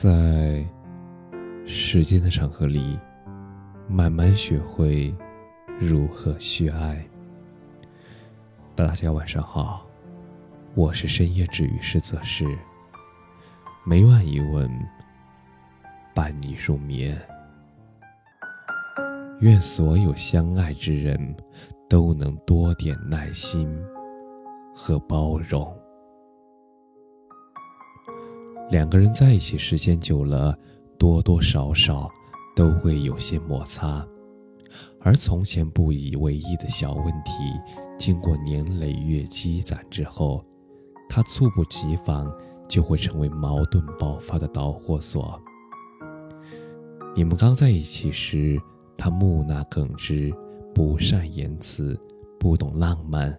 在时间的长河里，慢慢学会如何去爱。大家晚上好，我是深夜治愈师泽是，每晚一问，伴你入眠。愿所有相爱之人都能多点耐心和包容。两个人在一起时间久了，多多少少都会有些摩擦，而从前不以为意的小问题，经过年累月积攒之后，它猝不及防就会成为矛盾爆发的导火索。你们刚在一起时，他木讷耿直，不善言辞，不懂浪漫，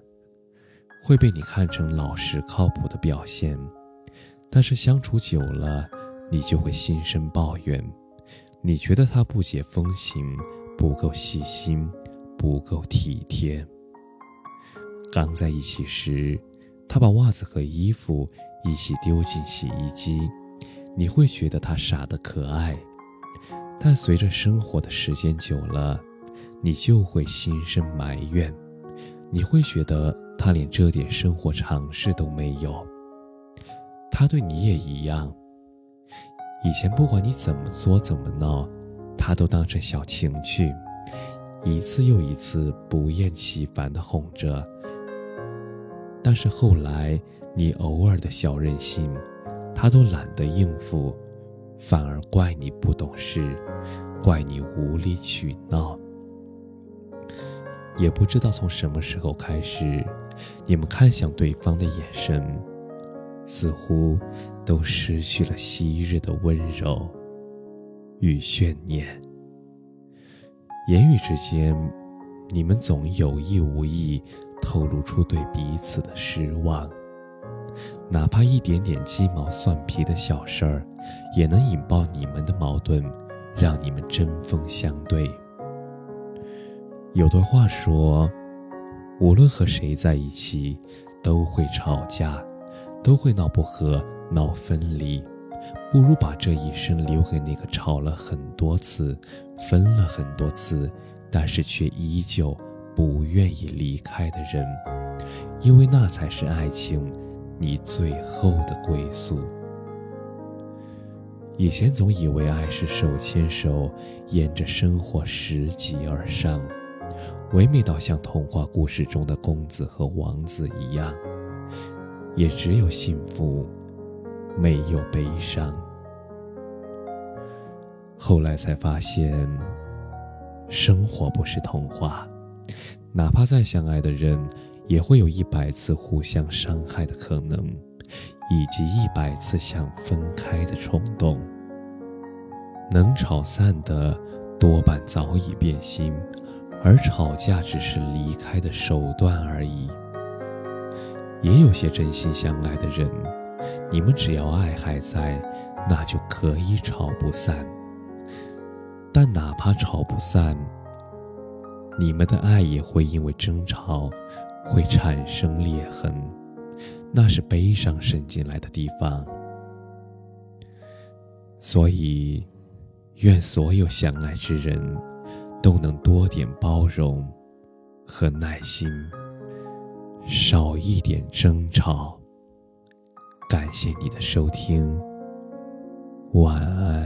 会被你看成老实靠谱的表现。但是相处久了，你就会心生抱怨，你觉得他不解风情，不够细心，不够体贴。刚在一起时，他把袜子和衣服一起丢进洗衣机，你会觉得他傻得可爱。但随着生活的时间久了，你就会心生埋怨，你会觉得他连这点生活常识都没有。他对你也一样。以前不管你怎么作怎么闹，他都当成小情趣，一次又一次不厌其烦地哄着。但是后来你偶尔的小任性，他都懒得应付，反而怪你不懂事，怪你无理取闹。也不知道从什么时候开始，你们看向对方的眼神。似乎都失去了昔日的温柔与眷念。言语之间，你们总有意无意透露出对彼此的失望，哪怕一点点鸡毛蒜皮的小事儿，也能引爆你们的矛盾，让你们针锋相对。有段话说，无论和谁在一起，都会吵架。都会闹不和、闹分离，不如把这一生留给那个吵了很多次、分了很多次，但是却依旧不愿意离开的人，因为那才是爱情你最后的归宿。以前总以为爱是手牵手，沿着生活拾级而上，唯美到像童话故事中的公子和王子一样。也只有幸福，没有悲伤。后来才发现，生活不是童话，哪怕再相爱的人，也会有一百次互相伤害的可能，以及一百次想分开的冲动。能吵散的，多半早已变心，而吵架只是离开的手段而已。也有些真心相爱的人，你们只要爱还在，那就可以吵不散。但哪怕吵不散，你们的爱也会因为争吵会产生裂痕，那是悲伤渗进来的地方。所以，愿所有相爱之人都能多点包容和耐心。少一点争吵。感谢你的收听，晚安。